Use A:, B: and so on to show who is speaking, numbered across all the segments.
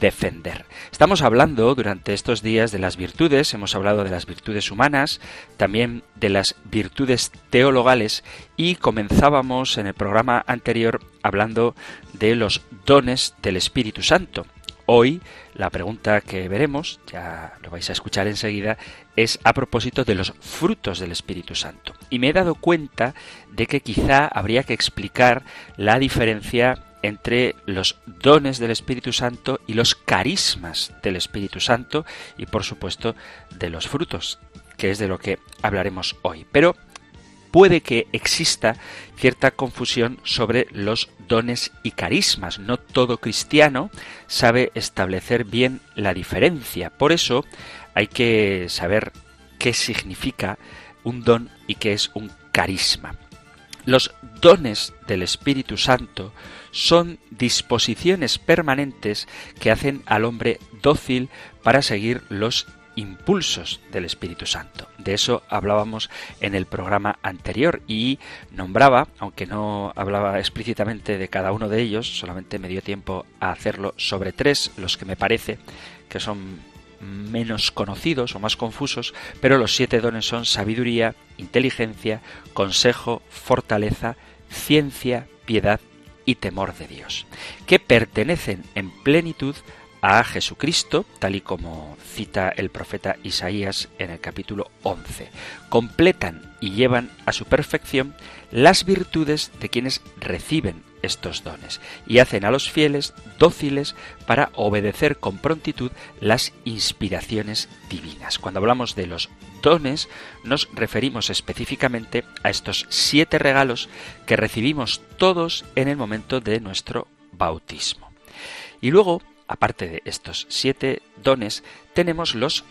A: defender. Estamos hablando durante estos días de las virtudes, hemos hablado de las virtudes humanas, también de las virtudes teologales y comenzábamos en el programa anterior hablando de los dones del Espíritu Santo. Hoy la pregunta que veremos, ya lo vais a escuchar enseguida, es a propósito de los frutos del Espíritu Santo. Y me he dado cuenta de que quizá habría que explicar la diferencia entre los dones del Espíritu Santo y los carismas del Espíritu Santo y por supuesto de los frutos, que es de lo que hablaremos hoy. Pero puede que exista cierta confusión sobre los dones y carismas. No todo cristiano sabe establecer bien la diferencia. Por eso hay que saber qué significa un don y qué es un carisma. Los dones del Espíritu Santo son disposiciones permanentes que hacen al hombre dócil para seguir los impulsos del Espíritu Santo. De eso hablábamos en el programa anterior y nombraba, aunque no hablaba explícitamente de cada uno de ellos, solamente me dio tiempo a hacerlo sobre tres, los que me parece que son menos conocidos o más confusos, pero los siete dones son sabiduría, inteligencia, consejo, fortaleza, ciencia, piedad y temor de Dios, que pertenecen en plenitud a Jesucristo, tal y como cita el profeta Isaías en el capítulo 11. Completan y llevan a su perfección las virtudes de quienes reciben estos dones y hacen a los fieles dóciles para obedecer con prontitud las inspiraciones divinas. Cuando hablamos de los dones nos referimos específicamente a estos siete regalos que recibimos todos en el momento de nuestro bautismo. Y luego, aparte de estos siete dones, tenemos los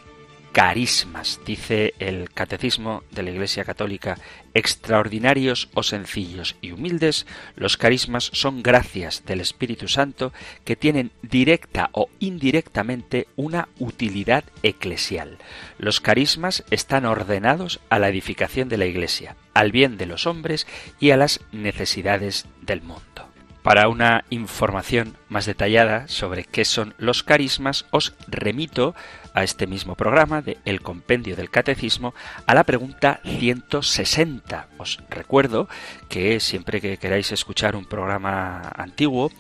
A: carismas, dice el Catecismo de la Iglesia Católica, extraordinarios o sencillos y humildes, los carismas son gracias del Espíritu Santo que tienen directa o indirectamente una utilidad eclesial. Los carismas están ordenados a la edificación de la Iglesia, al bien de los hombres y a las necesidades del mundo. Para una información más detallada sobre qué son los carismas, os remito a este mismo programa de El Compendio del Catecismo a la pregunta 160. Os recuerdo que siempre que queráis escuchar un programa antiguo,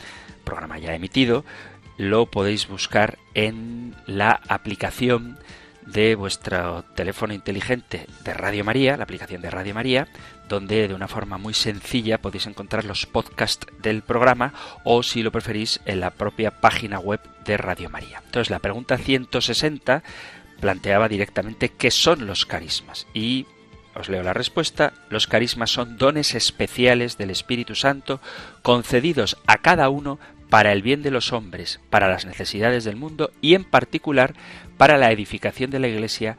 A: programa ya emitido, lo podéis buscar en la aplicación de vuestro teléfono inteligente de Radio María, la aplicación de Radio María, donde de una forma muy sencilla podéis encontrar los podcasts del programa o si lo preferís en la propia página web de Radio María. Entonces la pregunta 160 planteaba directamente qué son los carismas y os leo la respuesta. Los carismas son dones especiales del Espíritu Santo concedidos a cada uno para el bien de los hombres, para las necesidades del mundo y en particular para la edificación de la Iglesia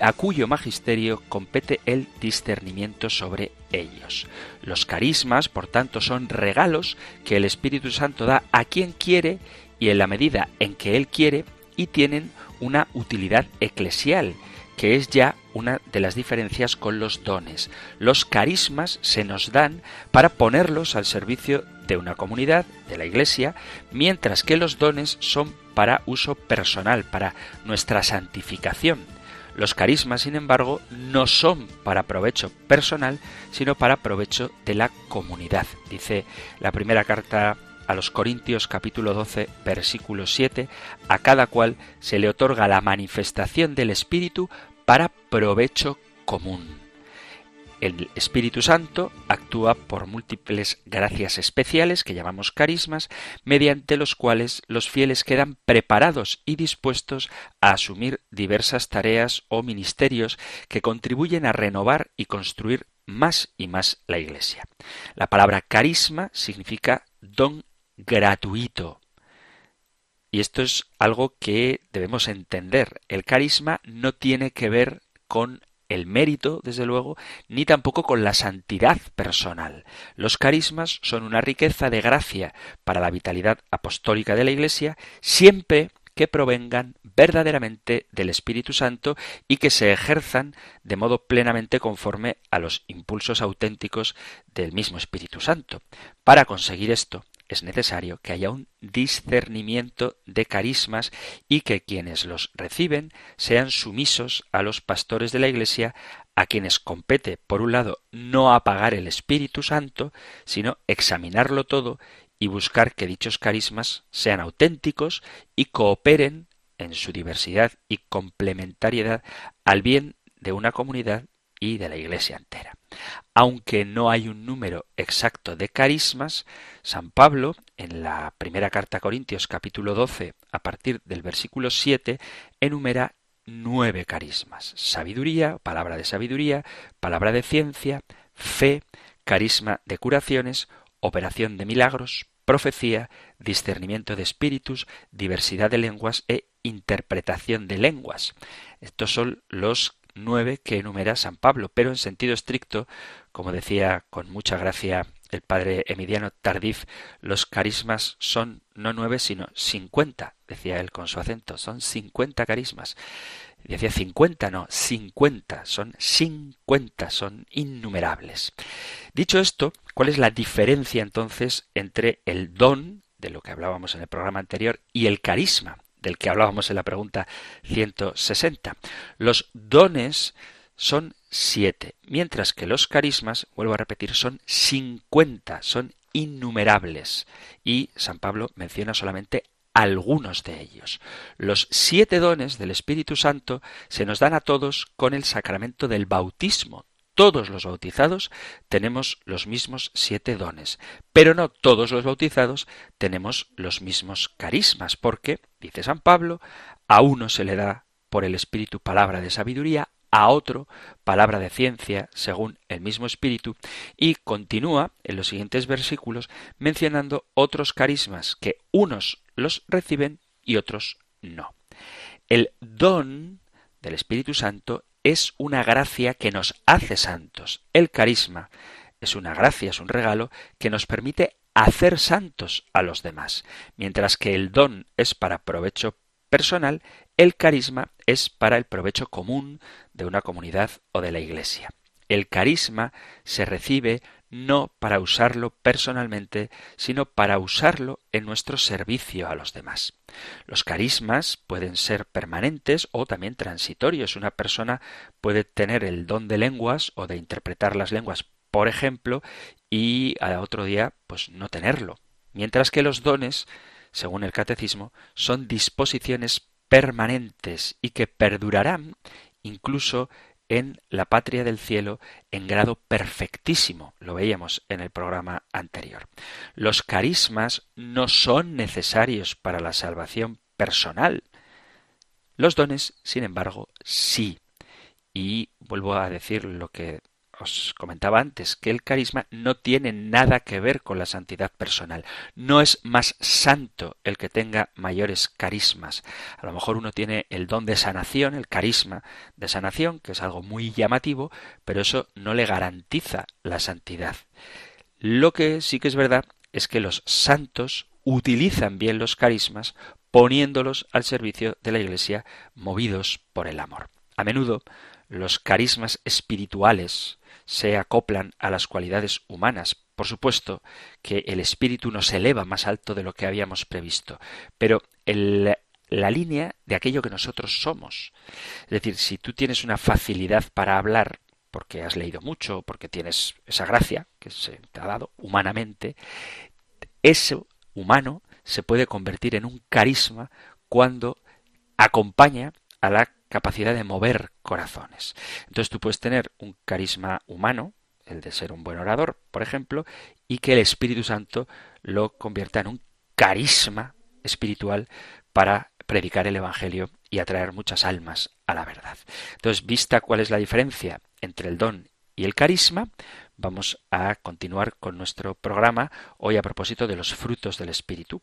A: a cuyo magisterio compete el discernimiento sobre ellos. Los carismas, por tanto, son regalos que el Espíritu Santo da a quien quiere y en la medida en que Él quiere y tienen una utilidad eclesial, que es ya una de las diferencias con los dones. Los carismas se nos dan para ponerlos al servicio de una comunidad, de la Iglesia, mientras que los dones son para uso personal, para nuestra santificación. Los carismas, sin embargo, no son para provecho personal, sino para provecho de la comunidad. Dice la primera carta a los Corintios capítulo 12 versículo 7, a cada cual se le otorga la manifestación del Espíritu para provecho común. El Espíritu Santo actúa por múltiples gracias especiales que llamamos carismas, mediante los cuales los fieles quedan preparados y dispuestos a asumir diversas tareas o ministerios que contribuyen a renovar y construir más y más la Iglesia. La palabra carisma significa don gratuito. Y esto es algo que debemos entender. El carisma no tiene que ver con el mérito, desde luego, ni tampoco con la santidad personal. Los carismas son una riqueza de gracia para la vitalidad apostólica de la Iglesia, siempre que provengan verdaderamente del Espíritu Santo y que se ejerzan de modo plenamente conforme a los impulsos auténticos del mismo Espíritu Santo. Para conseguir esto, es necesario que haya un discernimiento de carismas y que quienes los reciben sean sumisos a los pastores de la Iglesia, a quienes compete, por un lado, no apagar el Espíritu Santo, sino examinarlo todo y buscar que dichos carismas sean auténticos y cooperen en su diversidad y complementariedad al bien de una comunidad y de la Iglesia entera. Aunque no hay un número exacto de carismas, San Pablo, en la primera carta a Corintios capítulo 12, a partir del versículo 7, enumera nueve carismas. Sabiduría, palabra de sabiduría, palabra de ciencia, fe, carisma de curaciones, operación de milagros, profecía, discernimiento de espíritus, diversidad de lenguas e interpretación de lenguas. Estos son los nueve que enumera San Pablo, pero en sentido estricto, como decía con mucha gracia el padre Emiliano Tardif, los carismas son no nueve, sino cincuenta, decía él con su acento, son cincuenta carismas. Decía cincuenta, no, cincuenta, son cincuenta, son innumerables. Dicho esto, ¿cuál es la diferencia entonces entre el don, de lo que hablábamos en el programa anterior, y el carisma? Del que hablábamos en la pregunta 160. Los dones son siete, mientras que los carismas, vuelvo a repetir, son cincuenta, son innumerables. Y San Pablo menciona solamente algunos de ellos. Los siete dones del Espíritu Santo se nos dan a todos con el sacramento del bautismo todos los bautizados tenemos los mismos siete dones, pero no todos los bautizados tenemos los mismos carismas, porque, dice San Pablo, a uno se le da por el Espíritu palabra de sabiduría, a otro palabra de ciencia según el mismo espíritu y continúa en los siguientes versículos mencionando otros carismas que unos los reciben y otros no. El don del Espíritu Santo es una gracia que nos hace santos. El carisma es una gracia, es un regalo que nos permite hacer santos a los demás. Mientras que el don es para provecho personal, el carisma es para el provecho común de una comunidad o de la Iglesia. El carisma se recibe no para usarlo personalmente, sino para usarlo en nuestro servicio a los demás. Los carismas pueden ser permanentes o también transitorios. Una persona puede tener el don de lenguas o de interpretar las lenguas, por ejemplo, y a otro día pues no tenerlo. Mientras que los dones, según el catecismo, son disposiciones permanentes y que perdurarán incluso en la patria del cielo en grado perfectísimo. Lo veíamos en el programa anterior. Los carismas no son necesarios para la salvación personal. Los dones, sin embargo, sí. Y vuelvo a decir lo que os comentaba antes que el carisma no tiene nada que ver con la santidad personal. No es más santo el que tenga mayores carismas. A lo mejor uno tiene el don de sanación, el carisma de sanación, que es algo muy llamativo, pero eso no le garantiza la santidad. Lo que sí que es verdad es que los santos utilizan bien los carismas poniéndolos al servicio de la Iglesia movidos por el amor. A menudo los carismas espirituales se acoplan a las cualidades humanas. Por supuesto que el espíritu nos eleva más alto de lo que habíamos previsto, pero el, la línea de aquello que nosotros somos. Es decir, si tú tienes una facilidad para hablar, porque has leído mucho, porque tienes esa gracia que se te ha dado humanamente, eso humano se puede convertir en un carisma cuando acompaña a la capacidad de mover corazones. Entonces tú puedes tener un carisma humano, el de ser un buen orador, por ejemplo, y que el Espíritu Santo lo convierta en un carisma espiritual para predicar el Evangelio y atraer muchas almas a la verdad. Entonces, vista cuál es la diferencia entre el don y el carisma, vamos a continuar con nuestro programa hoy a propósito de los frutos del Espíritu.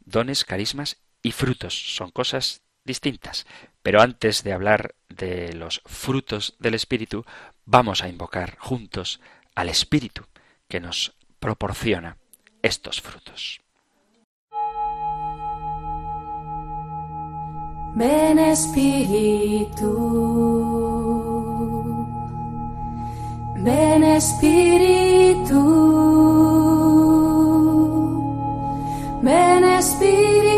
A: Dones, carismas y frutos son cosas distintas. Pero antes de hablar de los frutos del Espíritu, vamos a invocar juntos al Espíritu que nos proporciona estos frutos.
B: Ven Espíritu, ven Espíritu, ven Espíritu.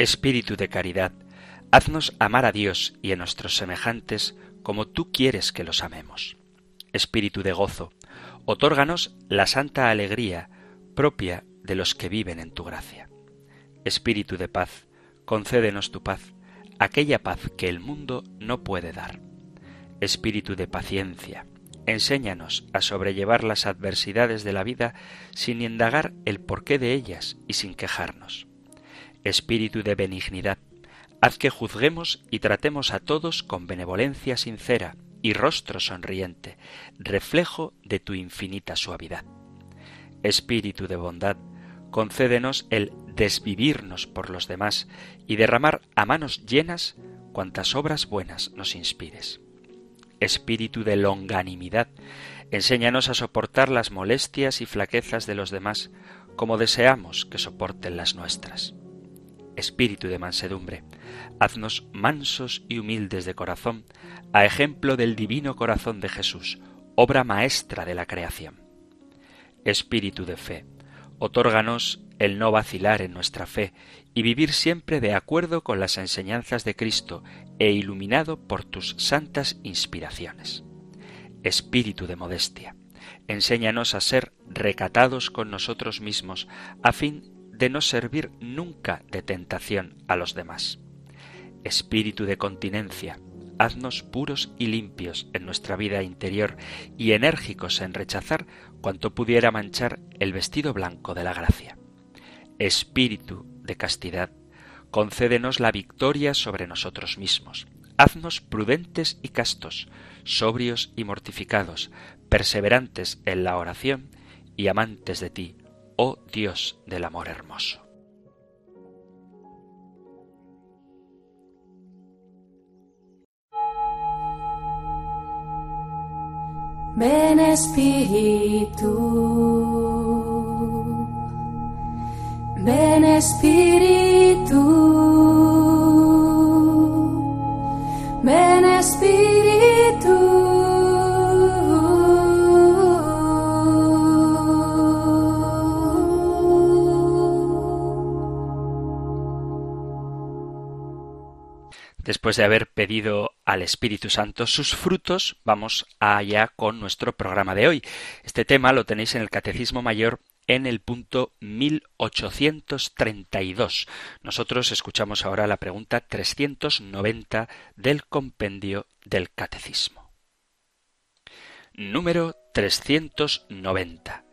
A: Espíritu de caridad, haznos amar a Dios y a nuestros semejantes como tú quieres que los amemos. Espíritu de gozo, otórganos la santa alegría propia de los que viven en tu gracia. Espíritu de paz, concédenos tu paz, aquella paz que el mundo no puede dar. Espíritu de paciencia, enséñanos a sobrellevar las adversidades de la vida sin indagar el porqué de ellas y sin quejarnos. Espíritu de benignidad, haz que juzguemos y tratemos a todos con benevolencia sincera y rostro sonriente, reflejo de tu infinita suavidad. Espíritu de bondad, concédenos el desvivirnos por los demás y derramar a manos llenas cuantas obras buenas nos inspires. Espíritu de longanimidad, enséñanos a soportar las molestias y flaquezas de los demás como deseamos que soporten las nuestras espíritu de mansedumbre. Haznos mansos y humildes de corazón, a ejemplo del divino corazón de Jesús, obra maestra de la creación. Espíritu de fe, otórganos el no vacilar en nuestra fe y vivir siempre de acuerdo con las enseñanzas de Cristo e iluminado por tus santas inspiraciones. Espíritu de modestia, enséñanos a ser recatados con nosotros mismos, a fin de no servir nunca de tentación a los demás. Espíritu de continencia, haznos puros y limpios en nuestra vida interior y enérgicos en rechazar cuanto pudiera manchar el vestido blanco de la gracia. Espíritu de castidad, concédenos la victoria sobre nosotros mismos. Haznos prudentes y castos, sobrios y mortificados, perseverantes en la oración y amantes de ti, oh Dios del amor hermoso.
B: Ven Espíritu, ven Espíritu, ven Espíritu.
A: Después de haber pedido al Espíritu Santo sus frutos, vamos allá con nuestro programa de hoy. Este tema lo tenéis en el Catecismo Mayor en el punto 1832. Nosotros escuchamos ahora la pregunta 390 del compendio del Catecismo. Número 390.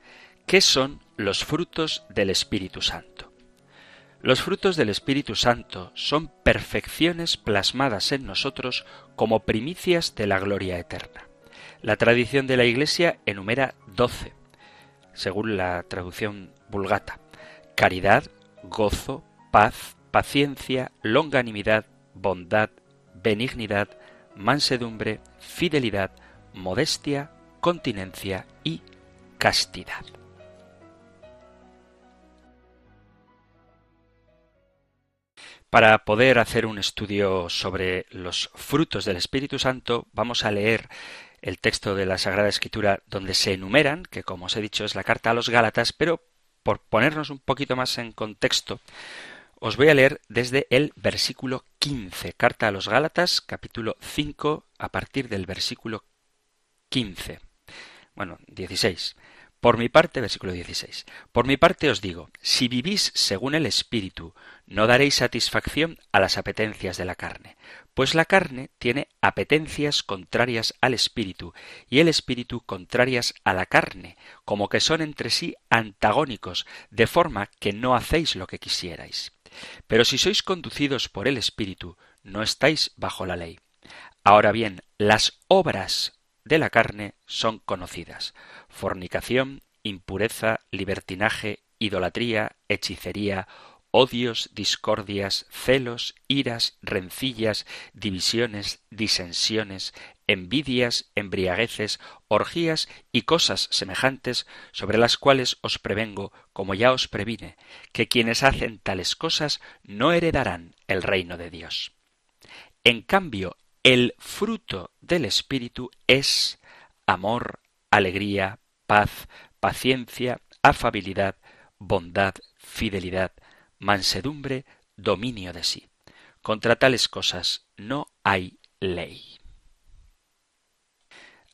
A: ¿Qué son los frutos del Espíritu Santo? Los frutos del Espíritu Santo son perfecciones plasmadas en nosotros como primicias de la gloria eterna. La tradición de la Iglesia enumera doce, según la traducción vulgata. Caridad, gozo, paz, paciencia, longanimidad, bondad, benignidad, mansedumbre, fidelidad, modestia, continencia y castidad. Para poder hacer un estudio sobre los frutos del Espíritu Santo, vamos a leer el texto de la Sagrada Escritura donde se enumeran, que como os he dicho es la carta a los Gálatas, pero por ponernos un poquito más en contexto, os voy a leer desde el versículo 15, carta a los Gálatas, capítulo 5, a partir del versículo 15. Bueno, 16. Por mi parte, versículo 16, por mi parte os digo, si vivís según el Espíritu, no daréis satisfacción a las apetencias de la carne, pues la carne tiene apetencias contrarias al Espíritu y el Espíritu contrarias a la carne, como que son entre sí antagónicos, de forma que no hacéis lo que quisierais. Pero si sois conducidos por el Espíritu, no estáis bajo la ley. Ahora bien, las obras de la carne son conocidas fornicación, impureza, libertinaje, idolatría, hechicería, odios, discordias, celos, iras, rencillas, divisiones, disensiones, envidias, embriagueces, orgías y cosas semejantes, sobre las cuales os prevengo, como ya os previne, que quienes hacen tales cosas no heredarán el reino de Dios. En cambio, el fruto del Espíritu es amor, alegría, paz, paciencia, afabilidad, bondad, fidelidad, mansedumbre, dominio de sí. Contra tales cosas no hay ley.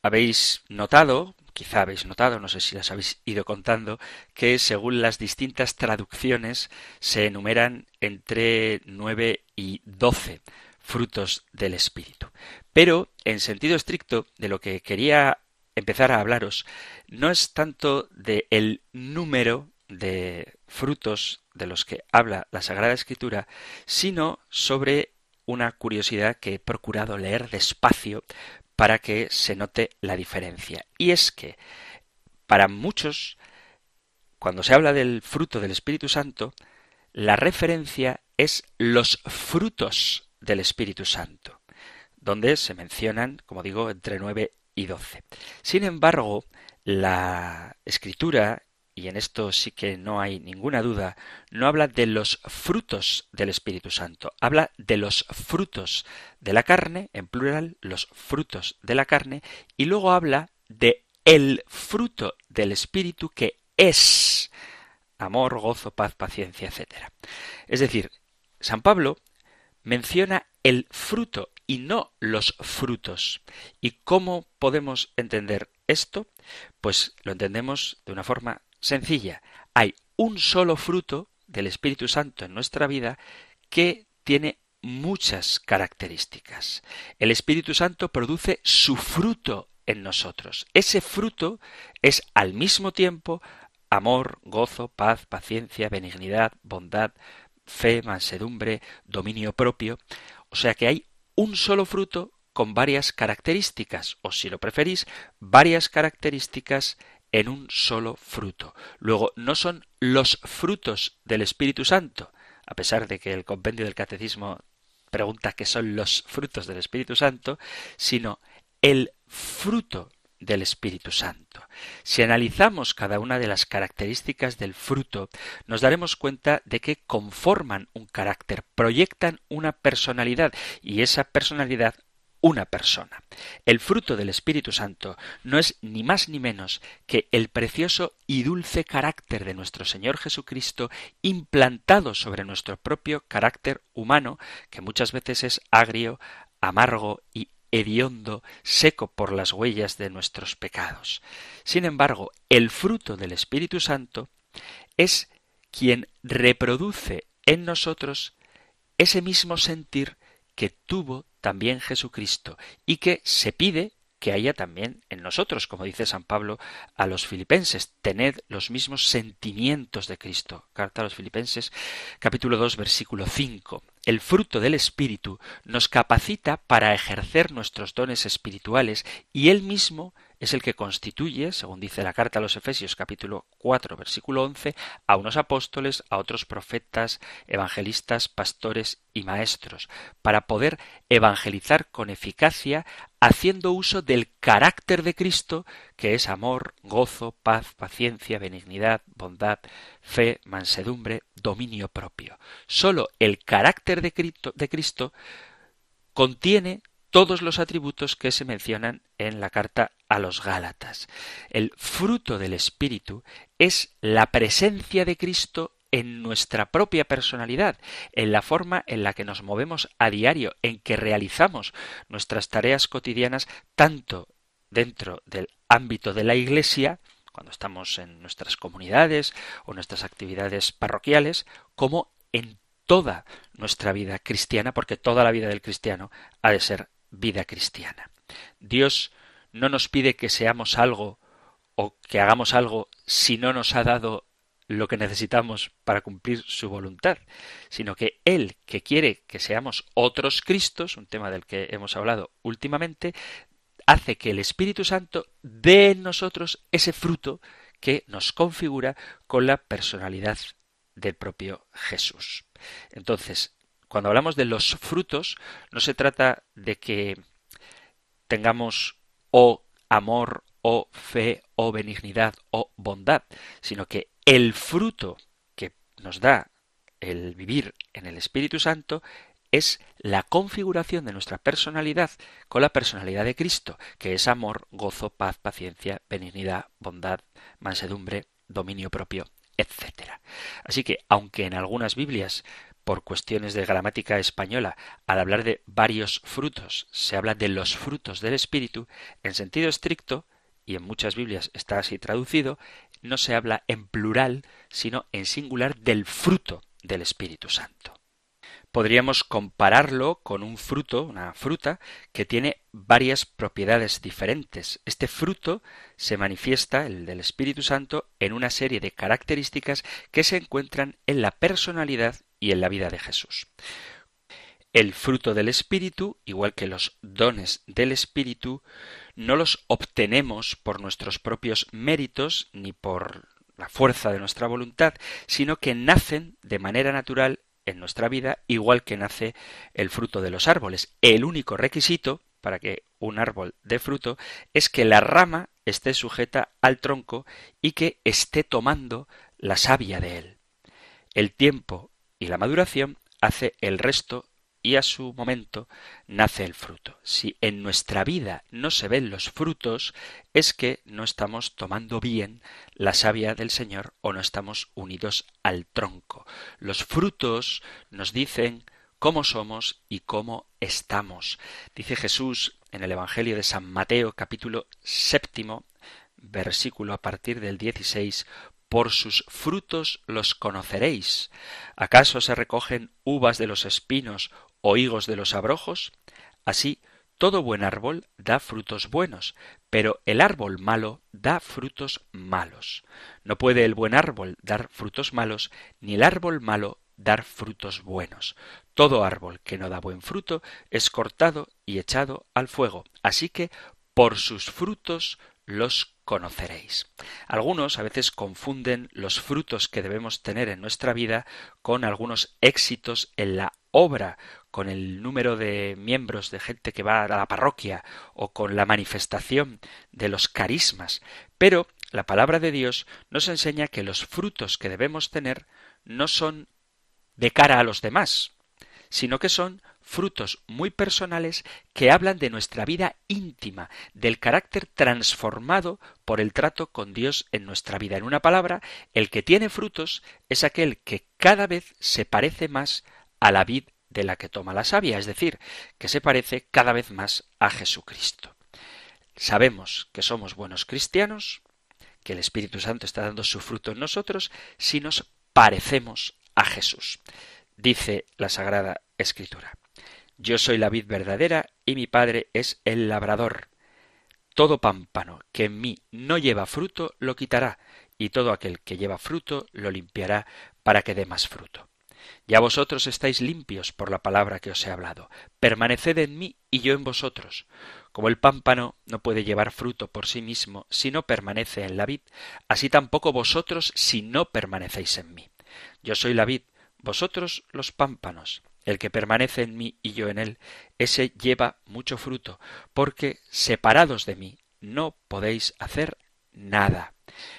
A: Habéis notado, quizá habéis notado, no sé si las habéis ido contando, que según las distintas traducciones se enumeran entre nueve y doce frutos del Espíritu. Pero, en sentido estricto, de lo que quería empezar a hablaros no es tanto de el número de frutos de los que habla la Sagrada Escritura, sino sobre una curiosidad que he procurado leer despacio para que se note la diferencia. Y es que, para muchos, cuando se habla del fruto del Espíritu Santo, la referencia es los frutos del Espíritu Santo, donde se mencionan, como digo, entre nueve y doce. Sin embargo, la escritura, y en esto sí que no hay ninguna duda, no habla de los frutos del Espíritu Santo, habla de los frutos de la carne, en plural, los frutos de la carne, y luego habla de el fruto del Espíritu que es amor, gozo, paz, paciencia, etc. Es decir, San Pablo menciona el fruto y no los frutos. ¿Y cómo podemos entender esto? Pues lo entendemos de una forma sencilla. Hay un solo fruto del Espíritu Santo en nuestra vida que tiene muchas características. El Espíritu Santo produce su fruto en nosotros. Ese fruto es al mismo tiempo amor, gozo, paz, paciencia, benignidad, bondad, fe, mansedumbre, dominio propio. O sea que hay un solo fruto con varias características, o si lo preferís, varias características en un solo fruto. Luego, no son los frutos del Espíritu Santo, a pesar de que el compendio del Catecismo pregunta qué son los frutos del Espíritu Santo, sino el fruto del Espíritu Santo. Si analizamos cada una de las características del fruto, nos daremos cuenta de que conforman un carácter, proyectan una personalidad y esa personalidad una persona. El fruto del Espíritu Santo no es ni más ni menos que el precioso y dulce carácter de nuestro Señor Jesucristo implantado sobre nuestro propio carácter humano, que muchas veces es agrio, amargo y hediondo, seco por las huellas de nuestros pecados. Sin embargo, el fruto del Espíritu Santo es quien reproduce en nosotros ese mismo sentir que tuvo también Jesucristo y que se pide que haya también en nosotros, como dice San Pablo a los filipenses, tened los mismos sentimientos de Cristo. Carta a los filipenses, capítulo 2, versículo 5. El fruto del Espíritu nos capacita para ejercer nuestros dones espirituales y Él mismo es el que constituye, según dice la carta a los Efesios capítulo 4 versículo 11, a unos apóstoles, a otros profetas, evangelistas, pastores y maestros, para poder evangelizar con eficacia haciendo uso del carácter de Cristo, que es amor, gozo, paz, paciencia, benignidad, bondad, fe, mansedumbre, dominio propio. Solo el carácter de Cristo, de Cristo contiene todos los atributos que se mencionan en la carta a los Gálatas. El fruto del Espíritu es la presencia de Cristo en nuestra propia personalidad, en la forma en la que nos movemos a diario, en que realizamos nuestras tareas cotidianas tanto dentro del ámbito de la Iglesia cuando estamos en nuestras comunidades o nuestras actividades parroquiales, como en toda nuestra vida cristiana, porque toda la vida del cristiano ha de ser vida cristiana. Dios no nos pide que seamos algo o que hagamos algo si no nos ha dado lo que necesitamos para cumplir su voluntad, sino que Él, que quiere que seamos otros Cristos, un tema del que hemos hablado últimamente, hace que el Espíritu Santo dé en nosotros ese fruto que nos configura con la personalidad del propio Jesús. Entonces, cuando hablamos de los frutos, no se trata de que tengamos o amor o fe o benignidad o bondad, sino que el fruto que nos da el vivir en el Espíritu Santo es la configuración de nuestra personalidad con la personalidad de Cristo, que es amor, gozo, paz, paciencia, benignidad, bondad, mansedumbre, dominio propio, etc. Así que, aunque en algunas Biblias por cuestiones de gramática española, al hablar de varios frutos, se habla de los frutos del Espíritu, en sentido estricto, y en muchas Biblias está así traducido, no se habla en plural, sino en singular del fruto del Espíritu Santo. Podríamos compararlo con un fruto, una fruta, que tiene varias propiedades diferentes. Este fruto se manifiesta, el del Espíritu Santo, en una serie de características que se encuentran en la personalidad y en la vida de Jesús. El fruto del Espíritu, igual que los dones del Espíritu, no los obtenemos por nuestros propios méritos ni por la fuerza de nuestra voluntad, sino que nacen de manera natural en nuestra vida, igual que nace el fruto de los árboles. El único requisito para que un árbol dé fruto es que la rama esté sujeta al tronco y que esté tomando la savia de él. El tiempo y la maduración hace el resto y a su momento nace el fruto. Si en nuestra vida no se ven los frutos, es que no estamos tomando bien la savia del Señor o no estamos unidos al tronco. Los frutos nos dicen cómo somos y cómo estamos. Dice Jesús en el Evangelio de San Mateo capítulo séptimo versículo a partir del 16, por sus frutos los conoceréis. ¿Acaso se recogen uvas de los espinos o higos de los abrojos? Así, todo buen árbol da frutos buenos, pero el árbol malo da frutos malos. No puede el buen árbol dar frutos malos, ni el árbol malo dar frutos buenos. Todo árbol que no da buen fruto es cortado y echado al fuego. Así que por sus frutos los conoceréis. Algunos a veces confunden los frutos que debemos tener en nuestra vida con algunos éxitos en la obra, con el número de miembros de gente que va a la parroquia o con la manifestación de los carismas. Pero la palabra de Dios nos enseña que los frutos que debemos tener no son de cara a los demás, sino que son frutos muy personales que hablan de nuestra vida íntima, del carácter transformado por el trato con Dios en nuestra vida. En una palabra, el que tiene frutos es aquel que cada vez se parece más a la vid de la que toma la savia, es decir, que se parece cada vez más a Jesucristo. Sabemos que somos buenos cristianos, que el Espíritu Santo está dando su fruto en nosotros, si nos parecemos a Jesús. Dice la Sagrada Escritura. Yo soy la vid verdadera y mi Padre es el labrador. Todo pámpano que en mí no lleva fruto lo quitará, y todo aquel que lleva fruto lo limpiará para que dé más fruto. Ya vosotros estáis limpios por la palabra que os he hablado. Permaneced en mí y yo en vosotros. Como el pámpano no puede llevar fruto por sí mismo si no permanece en la vid, así tampoco vosotros si no permanecéis en mí. Yo soy la vid, vosotros los pámpanos. El que permanece en mí y yo en él, ese lleva mucho fruto, porque separados de mí no podéis hacer nada.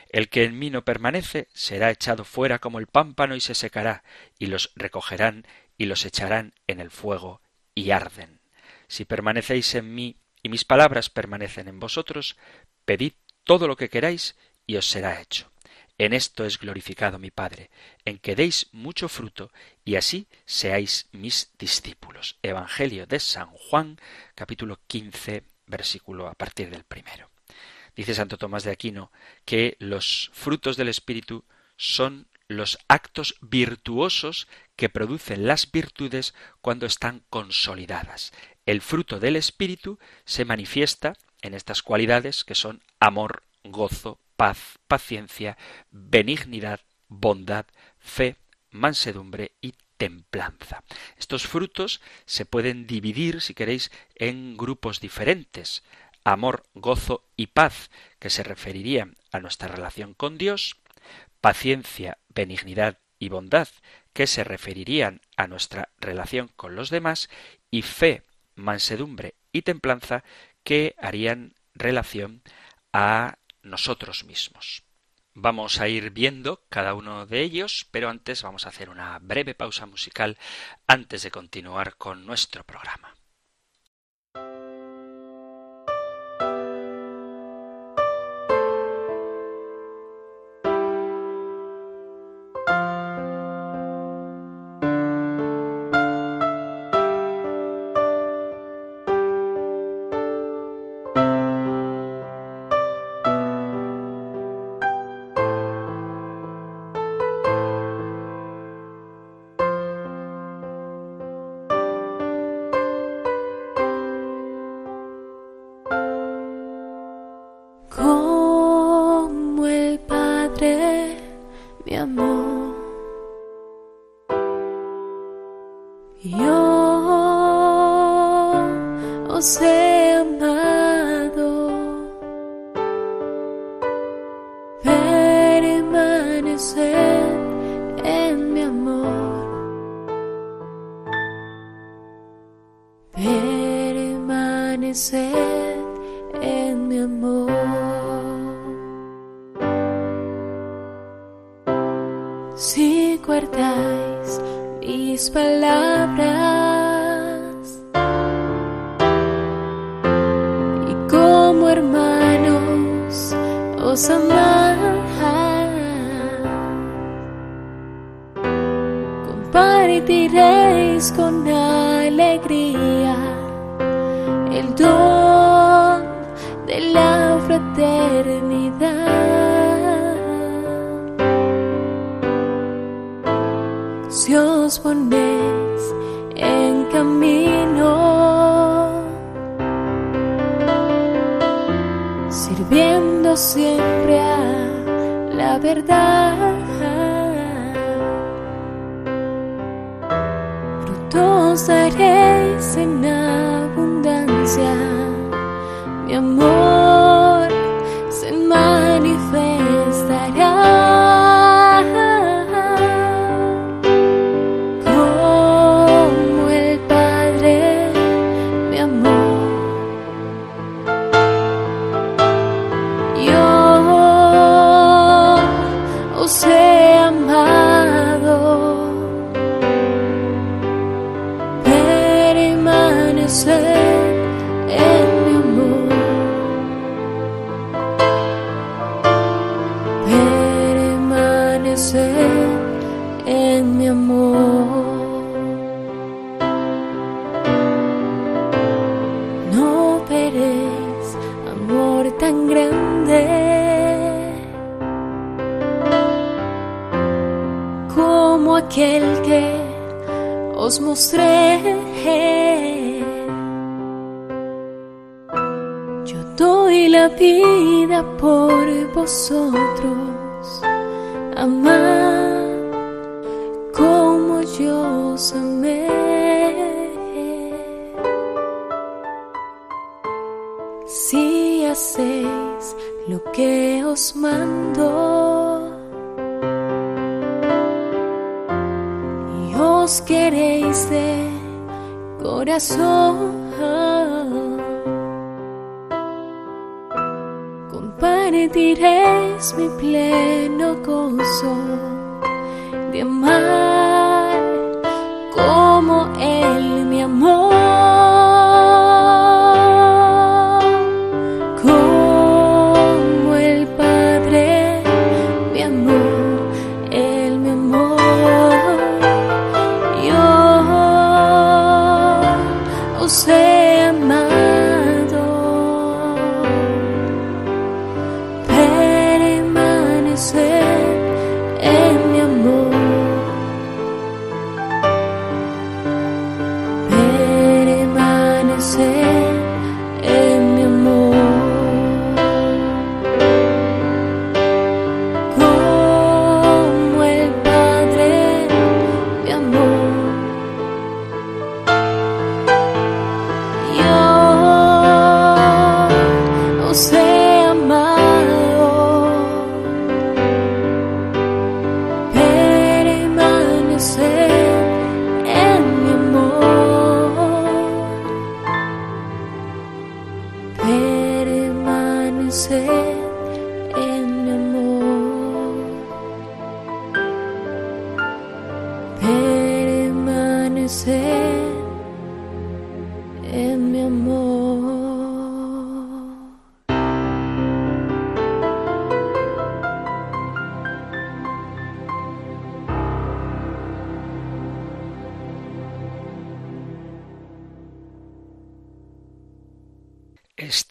A: El que en mí no permanece será echado fuera como el pámpano y se secará, y los recogerán y los echarán en el fuego y arden. Si permanecéis en mí y mis palabras permanecen en vosotros, pedid todo lo que queráis y os será hecho. En esto es glorificado mi Padre, en que deis mucho fruto y así seáis mis discípulos. Evangelio de San Juan, capítulo 15, versículo a partir del primero.
B: Dice Santo Tomás de Aquino que los frutos del Espíritu son los actos virtuosos que producen las virtudes cuando están consolidadas. El fruto del Espíritu se manifiesta en estas cualidades que son amor, gozo, paz, paciencia, benignidad, bondad, fe, mansedumbre y templanza. Estos frutos se pueden dividir, si queréis, en grupos diferentes. Amor, gozo y paz, que se referirían a nuestra relación con Dios, paciencia, benignidad y bondad, que se referirían a nuestra relación con los demás, y fe, mansedumbre y templanza, que harían relación a nosotros mismos. Vamos a ir viendo cada uno de ellos, pero antes vamos a hacer una breve pausa musical antes de continuar con nuestro programa.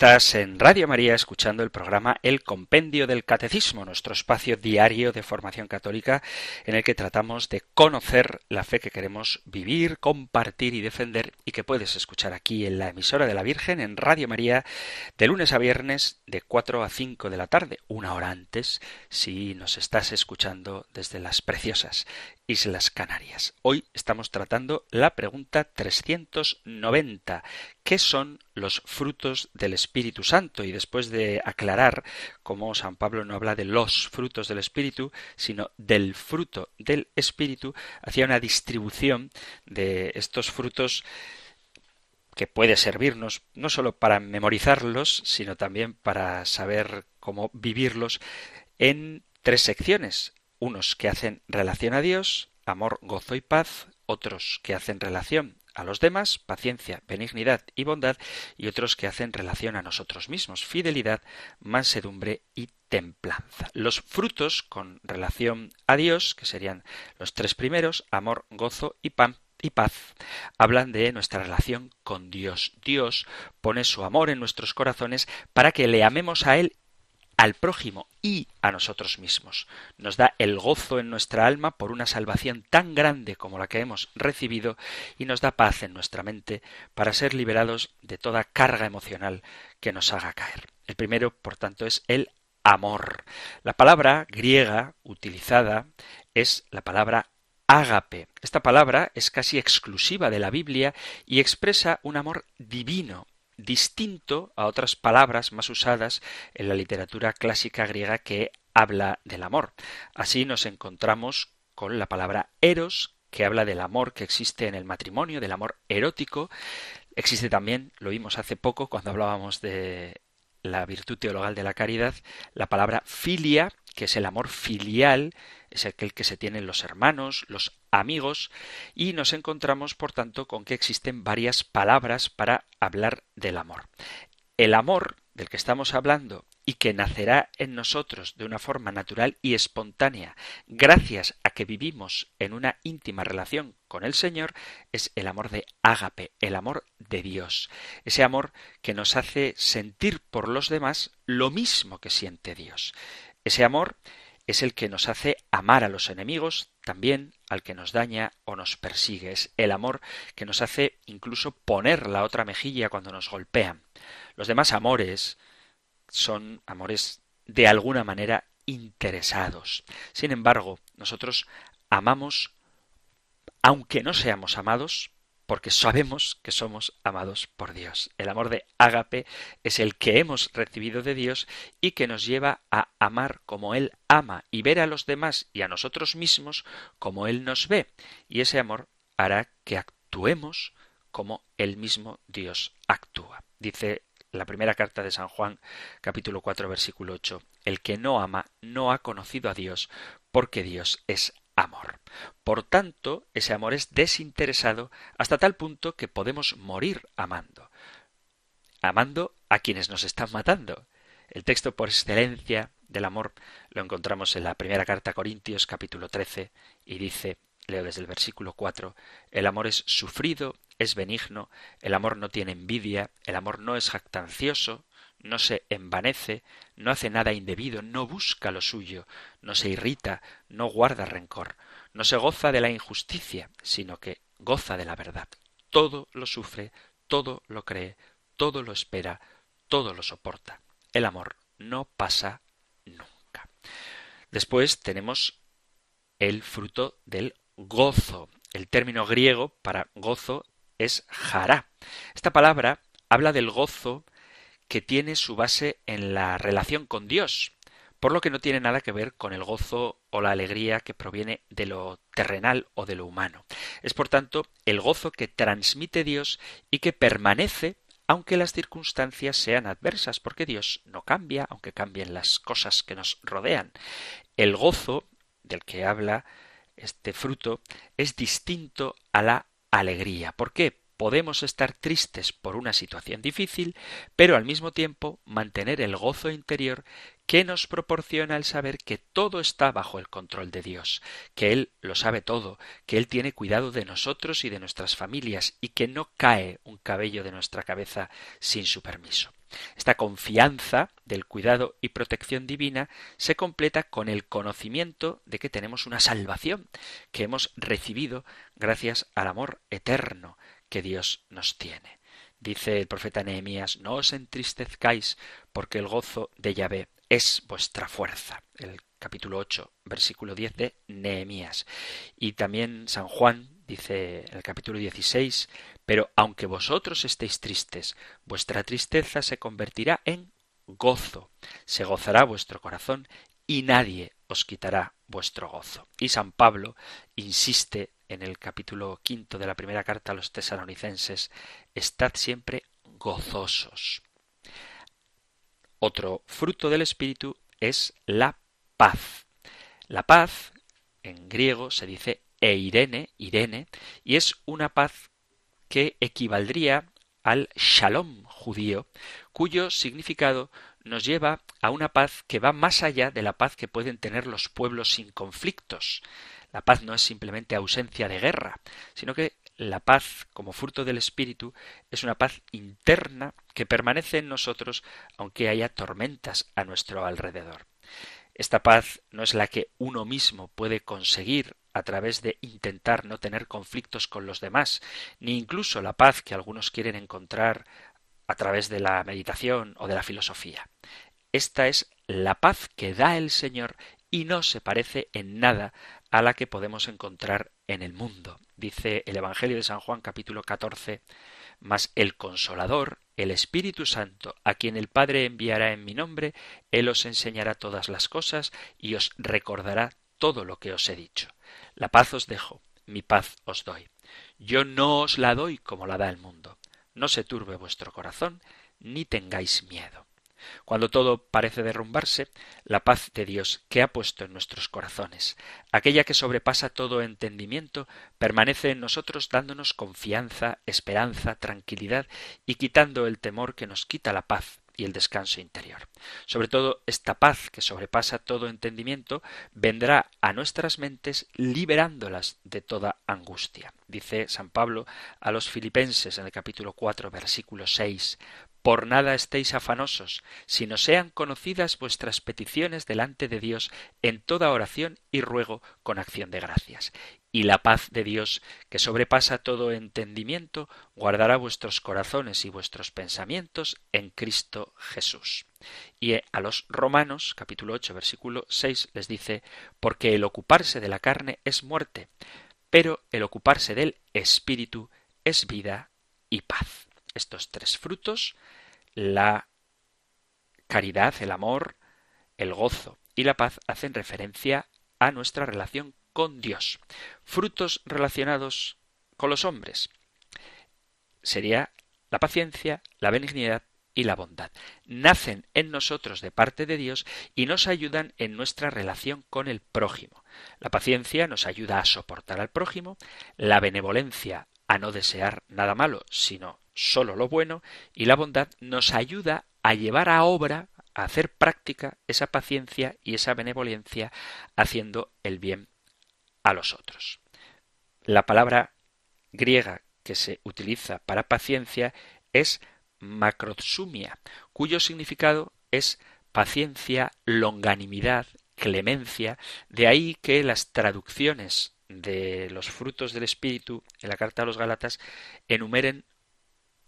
A: Estás en Radio María escuchando el programa El Compendio del Catecismo, nuestro espacio diario de formación católica en el que tratamos de conocer la fe que queremos vivir, compartir y defender y que puedes escuchar aquí en la emisora de la Virgen en Radio María de lunes a viernes de 4 a 5 de la tarde, una hora antes si nos estás escuchando desde las preciosas Islas Canarias. Hoy estamos tratando la pregunta 390. ¿Qué son los frutos del Espíritu Santo? Y después de aclarar cómo San Pablo no habla de los frutos del Espíritu, sino del fruto del Espíritu, hacía una distribución de estos frutos que puede servirnos no solo para memorizarlos, sino también para saber cómo vivirlos en tres secciones unos que hacen relación a Dios, amor, gozo y paz, otros que hacen relación a los demás, paciencia, benignidad y bondad, y otros que hacen relación a nosotros mismos, fidelidad, mansedumbre y templanza. Los frutos con relación a Dios, que serían los tres primeros, amor, gozo y paz, hablan de nuestra relación con Dios. Dios pone su amor en nuestros corazones para que le amemos a Él al prójimo y a nosotros mismos. Nos da el gozo en nuestra alma por una salvación tan grande como la que hemos recibido y nos da paz en nuestra mente para ser liberados de toda carga emocional que nos haga caer. El primero, por tanto, es el amor. La palabra griega utilizada es la palabra ágape. Esta palabra es casi exclusiva de la Biblia y expresa un amor divino, distinto a otras palabras más usadas en la literatura clásica griega que habla del amor. Así nos encontramos con la palabra eros, que habla del amor que existe en el matrimonio, del amor erótico. Existe también, lo vimos hace poco cuando hablábamos de la virtud teologal de la caridad, la palabra filia, que es el amor filial, es aquel que se tienen los hermanos, los amigos, y nos encontramos, por tanto, con que existen varias palabras para hablar del amor. El amor del que estamos hablando y que nacerá en nosotros de una forma natural y espontánea, gracias a que vivimos en una íntima relación con el Señor, es el amor de ágape, el amor de Dios, ese amor que nos hace sentir por los demás lo mismo que siente Dios. Ese amor es el que nos hace amar a los enemigos, también al que nos daña o nos persigue. Es el amor que nos hace incluso poner la otra mejilla cuando nos golpean. Los demás amores son amores de alguna manera interesados. Sin embargo, nosotros amamos aunque no seamos amados, porque sabemos que somos amados por Dios. El amor de ágape es el que hemos recibido de Dios y que nos lleva a amar como Él ama y ver a los demás y a nosotros mismos como Él nos ve. Y ese amor hará que actuemos como el mismo Dios actúa. Dice la primera carta de San Juan, capítulo 4, versículo 8, El que no ama no ha conocido a Dios, porque Dios es amor. Por tanto, ese amor es desinteresado hasta tal punto que podemos morir amando. Amando a quienes nos están matando. El texto por excelencia del amor lo encontramos en la primera carta a Corintios capítulo 13 y dice, leo desde el versículo 4, el amor es sufrido, es benigno, el amor no tiene envidia, el amor no es jactancioso, no se envanece, no hace nada indebido, no busca lo suyo, no se irrita, no guarda rencor, no se goza de la injusticia, sino que goza de la verdad. Todo lo sufre, todo lo cree, todo lo espera, todo lo soporta. El amor no pasa nunca. Después tenemos el fruto del gozo. El término griego para gozo es jará. Esta palabra habla del gozo que tiene su base en la relación con Dios, por lo que no tiene nada que ver con el gozo o la alegría que proviene de lo terrenal o de lo humano. Es por tanto el gozo que transmite Dios y que permanece aunque las circunstancias sean adversas, porque Dios no cambia, aunque cambien las cosas que nos rodean. El gozo del que habla este fruto, es distinto a la alegría. ¿Por qué? Podemos estar tristes por una situación difícil, pero al mismo tiempo mantener el gozo interior que nos proporciona el saber que todo está bajo el control de Dios, que Él lo sabe todo, que Él tiene cuidado de nosotros y de nuestras familias y que no cae un cabello de nuestra cabeza sin su permiso. Esta confianza del cuidado y protección divina se completa con el conocimiento de que tenemos una salvación que hemos recibido gracias al amor eterno que Dios nos tiene. Dice el profeta Nehemías, no os entristezcáis, porque el gozo de Yahvé es vuestra fuerza. El capítulo 8, versículo 10 de Nehemías. Y también San Juan dice en el capítulo 16, pero aunque vosotros estéis tristes, vuestra tristeza se convertirá en gozo, se gozará vuestro corazón y nadie os quitará vuestro gozo. Y San Pablo insiste en el capítulo quinto de la primera carta a los tesalonicenses, estad siempre gozosos. Otro fruto del Espíritu es la paz. La paz, en griego, se dice eirene, irene, y es una paz que equivaldría al shalom judío, cuyo significado nos lleva a una paz que va más allá de la paz que pueden tener los pueblos sin conflictos. La paz no es simplemente ausencia de guerra, sino que la paz, como fruto del Espíritu, es una paz interna que permanece en nosotros aunque haya tormentas a nuestro alrededor. Esta paz no es la que uno mismo puede conseguir a través de intentar no tener conflictos con los demás, ni incluso la paz que algunos quieren encontrar a través de la meditación o de la filosofía. Esta es la paz que da el Señor y no se parece en nada a la que podemos encontrar en el mundo. Dice el Evangelio de San Juan capítulo 14, mas el consolador, el Espíritu Santo, a quien el Padre enviará en mi nombre, Él os enseñará todas las cosas y os recordará todo lo que os he dicho. La paz os dejo, mi paz os doy. Yo no os la doy como la da el mundo. No se turbe vuestro corazón, ni tengáis miedo. Cuando todo parece derrumbarse, la paz de Dios que ha puesto en nuestros corazones, aquella que sobrepasa todo entendimiento, permanece en nosotros dándonos confianza, esperanza, tranquilidad y quitando el temor que nos quita la paz y el descanso interior. Sobre todo, esta paz que sobrepasa todo entendimiento vendrá a nuestras mentes liberándolas de toda angustia. Dice San Pablo a los filipenses en el capítulo 4, versículo 6, por nada estéis afanosos, sino sean conocidas vuestras peticiones delante de Dios en toda oración y ruego con acción de gracias. Y la paz de Dios, que sobrepasa todo entendimiento, guardará vuestros corazones y vuestros pensamientos en Cristo Jesús. Y a los Romanos, capítulo 8, versículo 6, les dice, porque el ocuparse de la carne es muerte, pero el ocuparse del Espíritu es vida y paz. Estos tres frutos la caridad, el amor, el gozo y la paz hacen referencia a nuestra relación con Dios. Frutos relacionados con los hombres sería la paciencia, la benignidad y la bondad. Nacen en nosotros de parte de Dios y nos ayudan en nuestra relación con el prójimo. La paciencia nos ayuda a soportar al prójimo, la benevolencia a no desear nada malo, sino solo lo bueno, y la bondad nos ayuda a llevar a obra, a hacer práctica esa paciencia y esa benevolencia haciendo el bien a los otros. La palabra griega que se utiliza para paciencia es macrosumia, cuyo significado es paciencia, longanimidad, clemencia, de ahí que las traducciones de los frutos del Espíritu en la carta a los Galatas enumeren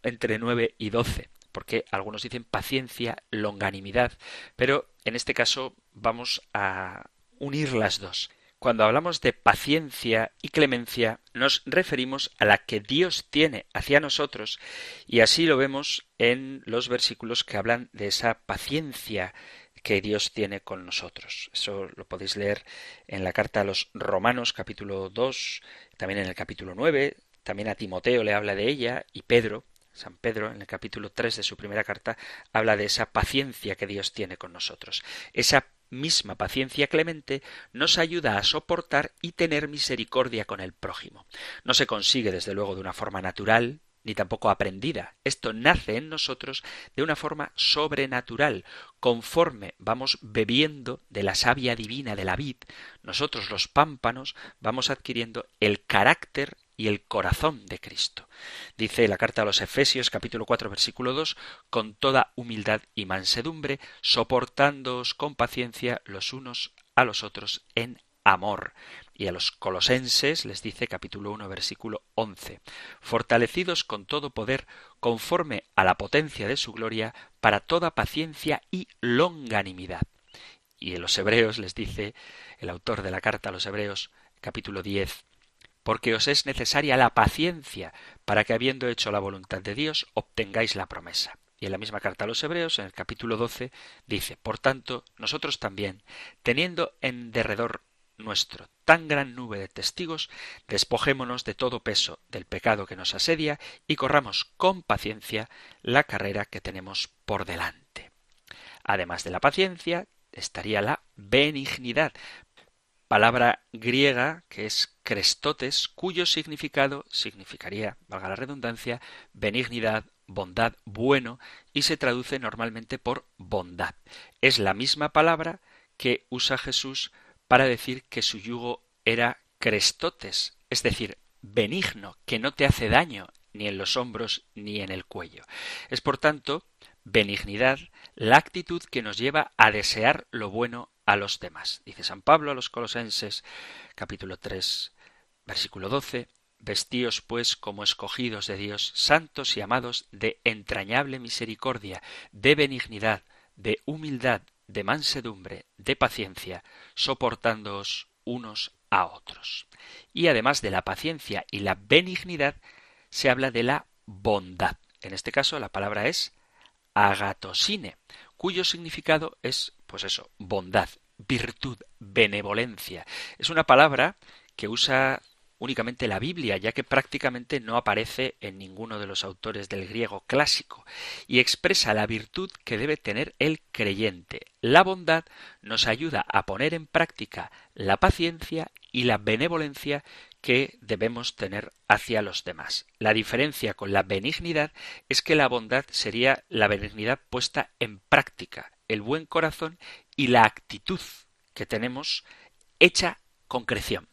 A: entre nueve y doce, porque algunos dicen paciencia, longanimidad, pero en este caso vamos a unir las dos. Cuando hablamos de paciencia y clemencia, nos referimos a la que Dios tiene hacia nosotros, y así lo vemos en los versículos que hablan de esa paciencia que Dios tiene con nosotros. Eso lo podéis leer en la carta a los Romanos capítulo 2, también en el capítulo 9, también a Timoteo le habla de ella y Pedro, San Pedro, en el capítulo 3 de su primera carta, habla de esa paciencia que Dios tiene con nosotros. Esa misma paciencia clemente nos ayuda a soportar y tener misericordia con el prójimo. No se consigue, desde luego, de una forma natural, ni tampoco aprendida. Esto nace en nosotros de una forma sobrenatural. Conforme vamos bebiendo de la savia divina de la vid, nosotros los pámpanos vamos adquiriendo el carácter y el corazón de Cristo. Dice la carta a los Efesios capítulo 4 versículo 2, con toda humildad y mansedumbre, soportándoos con paciencia los unos a los otros en amor. Y a los colosenses les dice capítulo 1 versículo 11, fortalecidos con todo poder conforme a la potencia de su gloria para toda paciencia y longanimidad. Y en los hebreos les dice el autor de la carta a los hebreos capítulo 10, porque os es necesaria la paciencia para que habiendo hecho la voluntad de Dios obtengáis la promesa. Y en la misma carta a los Hebreos, en el capítulo 12, dice, Por tanto, nosotros también, teniendo en derredor nuestro tan gran nube de testigos, despojémonos de todo peso del pecado que nos asedia y corramos con paciencia la carrera que tenemos por delante. Además de la paciencia, estaría la benignidad, palabra griega que es crestotes, cuyo significado significaría, valga la redundancia, benignidad, bondad, bueno, y se traduce normalmente por bondad. Es la misma palabra que usa Jesús para decir que su yugo era crestotes, es decir, benigno, que no te hace daño ni en los hombros ni en el cuello. Es por tanto benignidad la actitud que nos lleva a desear lo bueno a los demás. Dice San Pablo a los Colosenses capítulo 3 versículo 12 Vestíos pues como escogidos de Dios, santos y amados de entrañable misericordia, de benignidad, de humildad, de mansedumbre, de paciencia, soportándoos unos a otros. Y además de la paciencia y la benignidad, se habla de la bondad. En este caso la palabra es agatosine, cuyo significado es, pues eso, bondad, virtud, benevolencia. Es una palabra que usa únicamente la Biblia, ya que prácticamente no aparece en ninguno de los autores del griego clásico, y expresa la virtud que debe tener el creyente. La bondad nos ayuda a poner en práctica la paciencia y la benevolencia que debemos tener hacia los demás. La diferencia con la benignidad es que la bondad sería la benignidad puesta en práctica, el buen corazón y la actitud que tenemos hecha concreción.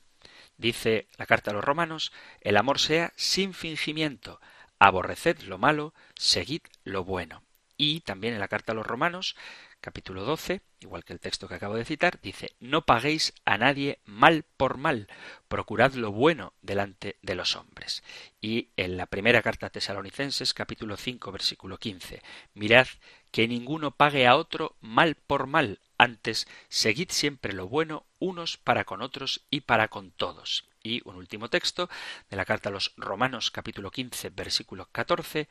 A: Dice la carta a los romanos, el amor sea sin fingimiento, aborreced lo malo, seguid lo bueno. Y también en la carta a los romanos, capítulo 12, igual que el texto que acabo de citar, dice, no paguéis a nadie mal por mal, procurad lo bueno delante de los hombres. Y en la primera carta a tesalonicenses, capítulo 5, versículo 15, mirad que ninguno pague a otro mal por mal, antes, seguid siempre lo bueno unos para con otros y para con todos. Y un último texto de la carta a los Romanos capítulo 15 versículo 14.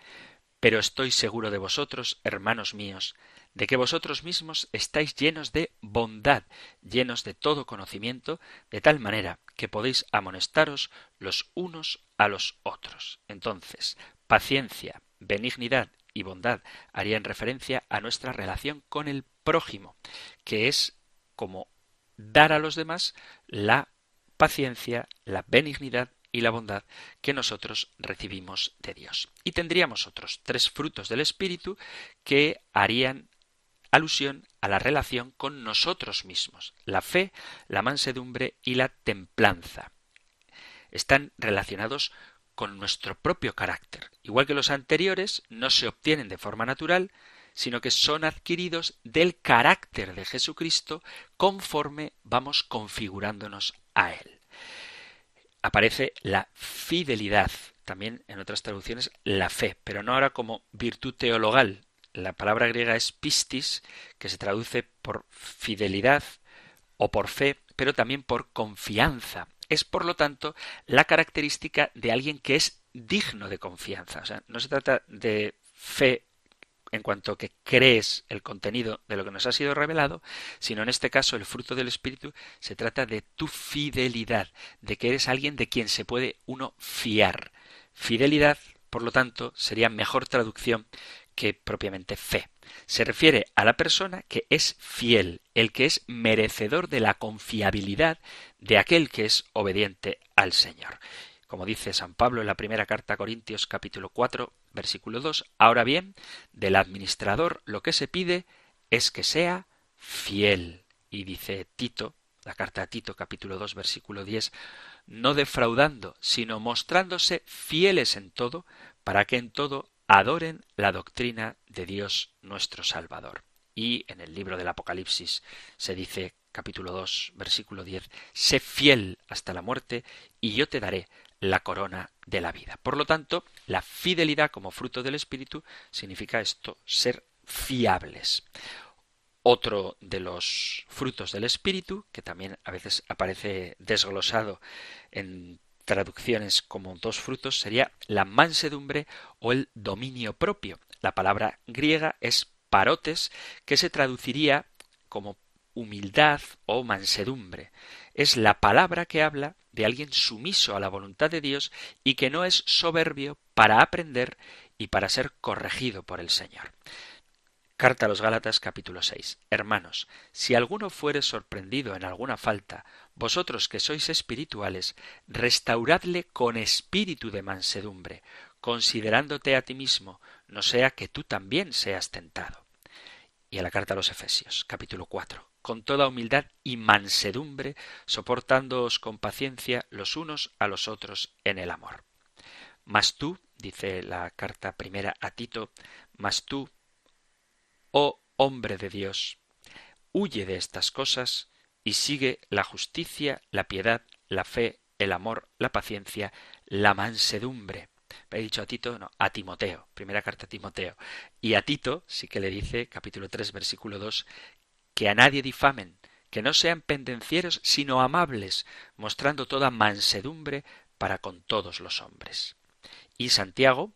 A: Pero estoy seguro de vosotros, hermanos míos, de que vosotros mismos estáis llenos de bondad, llenos de todo conocimiento, de tal manera que podéis amonestaros los unos a los otros. Entonces, paciencia, benignidad y bondad harían referencia a nuestra relación con el prójimo, que es como dar a los demás la paciencia, la benignidad y la bondad que nosotros recibimos de Dios. Y tendríamos otros tres frutos del Espíritu que harían alusión a la relación con nosotros mismos, la fe, la mansedumbre y la templanza. Están relacionados con nuestro propio carácter. Igual que los anteriores, no se obtienen de forma natural, sino que son adquiridos del carácter de Jesucristo conforme vamos configurándonos a Él. Aparece la fidelidad, también en otras traducciones la fe, pero no ahora como virtud teologal. La palabra griega es pistis, que se traduce por fidelidad o por fe, pero también por confianza. Es, por lo tanto, la característica de alguien que es digno de confianza. O sea, no se trata de fe en cuanto que crees el contenido de lo que nos ha sido revelado, sino en este caso el fruto del Espíritu se trata de tu fidelidad, de que eres alguien de quien se puede uno fiar. Fidelidad, por lo tanto, sería mejor traducción que propiamente fe. Se refiere a la persona que es fiel, el que es merecedor de la confiabilidad de aquel que es obediente al Señor. Como dice San Pablo en la primera carta a Corintios capítulo 4 versículo 2, ahora bien, del administrador lo que se pide es que sea fiel. Y dice Tito, la carta a Tito capítulo 2 versículo 10, no defraudando, sino mostrándose fieles en todo, para que en todo adoren la doctrina de Dios nuestro Salvador. Y en el libro del Apocalipsis se dice, capítulo 2, versículo 10, sé fiel hasta la muerte, y yo te daré la corona de la vida. Por lo tanto, la fidelidad como fruto del Espíritu significa esto, ser fiables. Otro de los frutos del Espíritu, que también a veces aparece desglosado en traducciones como dos frutos, sería la mansedumbre o el dominio propio. La palabra griega es parotes, que se traduciría como humildad o mansedumbre. Es la palabra que habla de alguien sumiso a la voluntad de Dios y que no es soberbio para aprender y para ser corregido por el Señor. Carta a los Gálatas capítulo 6. Hermanos, si alguno fuere sorprendido en alguna falta, vosotros que sois espirituales, restauradle con espíritu de mansedumbre, considerándote a ti mismo, no sea que tú también seas tentado. Y a la carta a los Efesios, capítulo 4. Con toda humildad y mansedumbre, soportándoos con paciencia los unos a los otros en el amor. Mas tú, dice la carta primera a Tito, mas tú, Oh hombre de Dios, huye de estas cosas y sigue la justicia, la piedad, la fe, el amor, la paciencia, la mansedumbre. He dicho a Tito, no, a Timoteo, primera carta a Timoteo. Y a Tito sí que le dice, capítulo 3, versículo 2, que a nadie difamen, que no sean pendencieros, sino amables, mostrando toda mansedumbre para con todos los hombres. Y Santiago,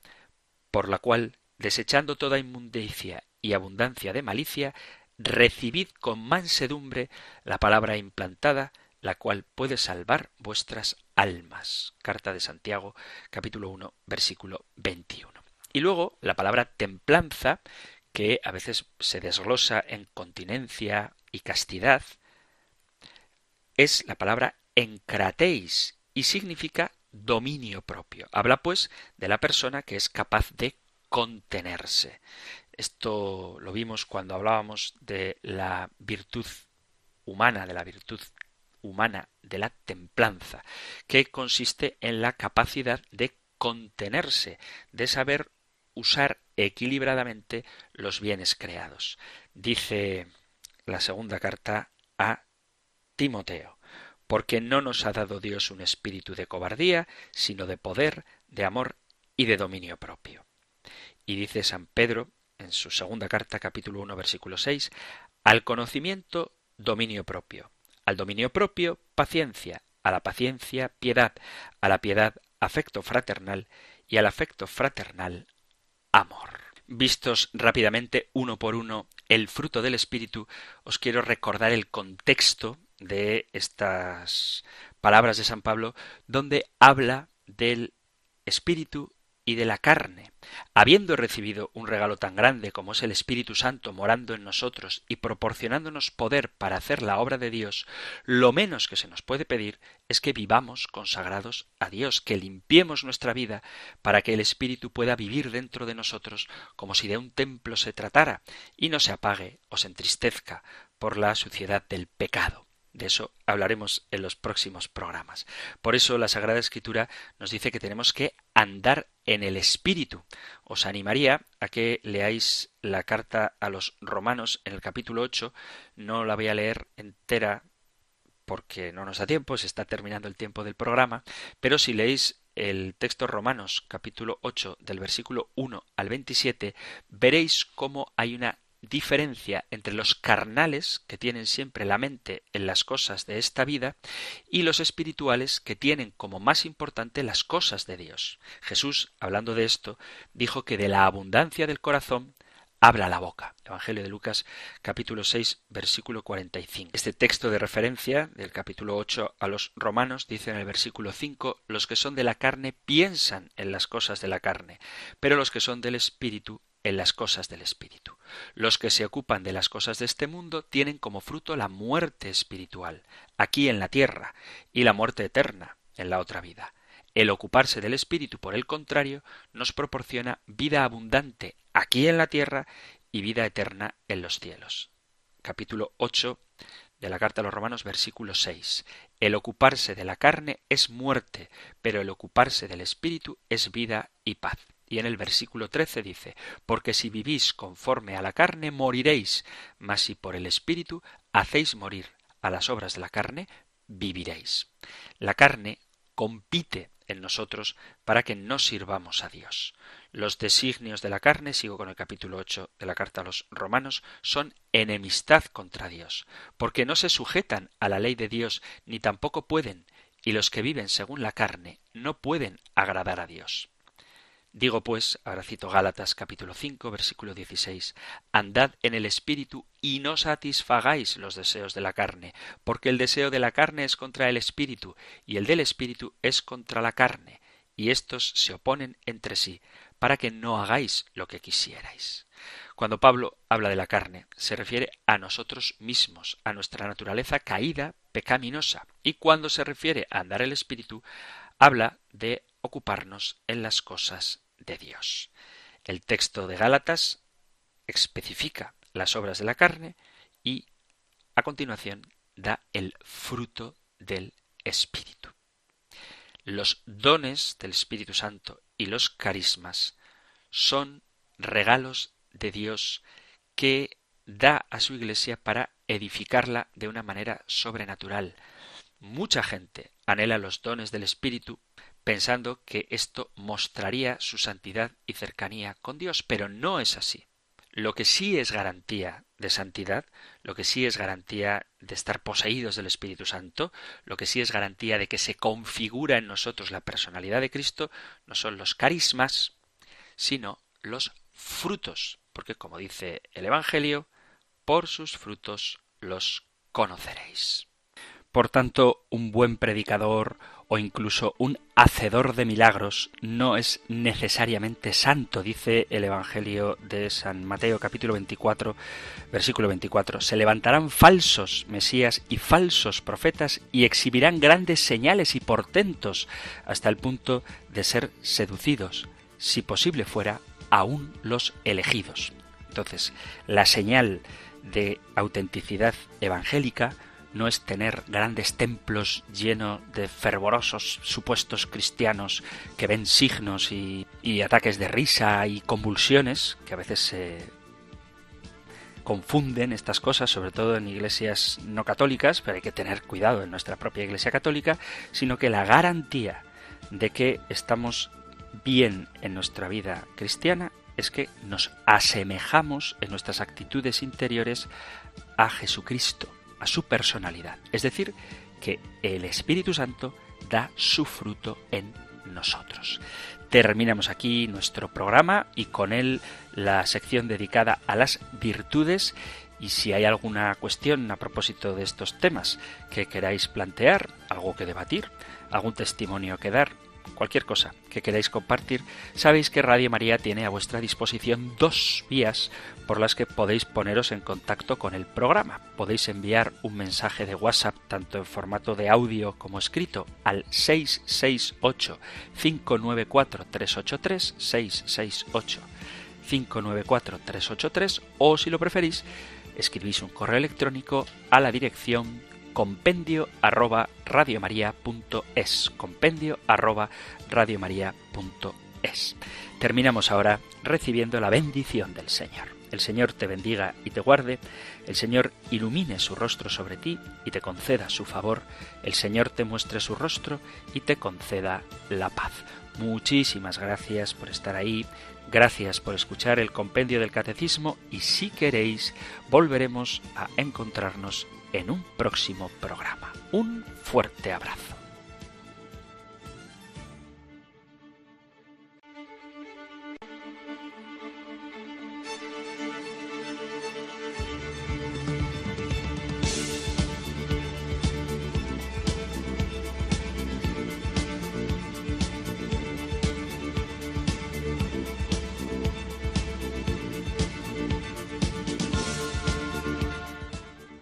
A: por la cual, desechando toda inmundicia y abundancia de malicia, recibid con mansedumbre la palabra implantada, la cual puede salvar vuestras almas. Carta de Santiago, capítulo 1, versículo 21. Y luego la palabra templanza, que a veces se desglosa en continencia y castidad, es la palabra encrateis y significa dominio propio. Habla pues de la persona que es capaz de contenerse. Esto lo vimos cuando hablábamos de la virtud humana, de la virtud humana de la templanza, que consiste en la capacidad de contenerse, de saber usar equilibradamente los bienes creados. Dice la segunda carta a Timoteo, porque no nos ha dado Dios un espíritu de cobardía, sino de poder, de amor y de dominio propio. Y dice San Pedro en su segunda carta, capítulo 1, versículo 6, al conocimiento, dominio propio, al dominio propio, paciencia, a la paciencia, piedad, a la piedad, afecto fraternal. Y al afecto fraternal, amor. Vistos rápidamente uno por uno el fruto del Espíritu, os quiero recordar el contexto de estas palabras de San Pablo, donde habla del Espíritu y de la carne. Habiendo recibido un regalo tan grande como es el Espíritu Santo morando en nosotros y proporcionándonos poder para hacer la obra de Dios, lo menos que se nos puede pedir es que vivamos consagrados a Dios, que limpiemos nuestra vida para que el Espíritu pueda vivir dentro de nosotros como si de un templo se tratara y no se apague o se entristezca por la suciedad del pecado. De eso hablaremos en los próximos programas. Por eso la Sagrada Escritura nos dice que tenemos que andar en el Espíritu. Os animaría a que leáis la carta a los romanos en el capítulo 8. No la voy a leer entera porque no nos da tiempo, se está terminando el tiempo del programa, pero si leéis el texto Romanos capítulo 8 del versículo 1 al 27, veréis cómo hay una diferencia entre los carnales, que tienen siempre la mente en las cosas de esta vida, y los espirituales, que tienen como más importante las cosas de Dios. Jesús, hablando de esto, dijo que de la abundancia del corazón habla la boca. Evangelio de Lucas capítulo 6 versículo 45. Este texto de referencia del capítulo 8 a los romanos dice en el versículo 5 los que son de la carne piensan en las cosas de la carne, pero los que son del espíritu en las cosas del espíritu. Los que se ocupan de las cosas de este mundo tienen como fruto la muerte espiritual, aquí en la tierra, y la muerte eterna, en la otra vida. El ocuparse del espíritu, por el contrario, nos proporciona vida abundante aquí en la tierra y vida eterna en los cielos. Capítulo 8 de la carta a los Romanos, versículo 6. El ocuparse de la carne es muerte, pero el ocuparse del espíritu es vida y paz. Y en el versículo 13 dice, porque si vivís conforme a la carne, moriréis, mas si por el espíritu hacéis morir a las obras de la carne, viviréis. La carne compite en nosotros para que no sirvamos a Dios. Los designios de la carne, sigo con el capítulo 8 de la carta a los romanos, son enemistad contra Dios, porque no se sujetan a la ley de Dios ni tampoco pueden, y los que viven según la carne no pueden agradar a Dios. Digo pues, ahora cito Gálatas capítulo 5 versículo 16, Andad en el Espíritu y no satisfagáis los deseos de la carne, porque el deseo de la carne es contra el Espíritu y el del Espíritu es contra la carne, y éstos se oponen entre sí, para que no hagáis lo que quisierais. Cuando Pablo habla de la carne, se refiere a nosotros mismos, a nuestra naturaleza caída, pecaminosa, y cuando se refiere a andar el Espíritu, habla de ocuparnos en las cosas de Dios. El texto de Gálatas especifica las obras de la carne y a continuación da el fruto del Espíritu. Los dones del Espíritu Santo y los carismas son regalos de Dios que da a su iglesia para edificarla de una manera sobrenatural. Mucha gente anhela los dones del Espíritu pensando que esto mostraría su santidad y cercanía con Dios, pero no es así. Lo que sí es garantía de santidad, lo que sí es garantía de estar poseídos del Espíritu Santo, lo que sí es garantía de que se configura en nosotros la personalidad de Cristo, no son los carismas, sino los frutos, porque como dice el Evangelio, por sus frutos los conoceréis. Por tanto, un buen predicador o incluso un hacedor de milagros no es necesariamente santo, dice el Evangelio de San Mateo capítulo 24, versículo 24. Se levantarán falsos mesías y falsos profetas y exhibirán grandes señales y portentos hasta el punto de ser seducidos, si posible fuera, aún los elegidos. Entonces, la señal de autenticidad evangélica no es tener grandes templos llenos de fervorosos supuestos cristianos que ven signos y, ataques de risa y convulsiones, que a veces se confunden estas cosas, sobre todo en iglesias no católicas, pero hay que tener cuidado en nuestra propia iglesia católica, sino que la garantía de que estamos bien en nuestra vida cristiana es que nos asemejamos en nuestras actitudes interiores a Jesucristo a su personalidad. Es decir, que el Espíritu Santo da su fruto en nosotros. Terminamos aquí nuestro programa y con él la sección dedicada a las virtudes y si hay alguna cuestión a propósito de estos temas que queráis plantear, algo que debatir, algún testimonio que dar, cualquier cosa que queráis compartir, sabéis que Radio María tiene a vuestra disposición dos vías por las que podéis poneros en contacto con el programa. Podéis enviar un mensaje de WhatsApp tanto en formato de audio como escrito al 668 594 383 668 594 383 o si lo preferís escribís un correo electrónico a la dirección compendio arroba radiomaria.es compendio arroba radiomaria.es Terminamos ahora recibiendo la bendición del Señor. El Señor te bendiga y te guarde, el Señor ilumine su rostro sobre ti y te conceda su favor, el Señor te muestre su rostro y te conceda la paz. Muchísimas gracias por estar ahí, gracias por escuchar el compendio del catecismo y si queréis volveremos a encontrarnos en un próximo programa. Un fuerte abrazo.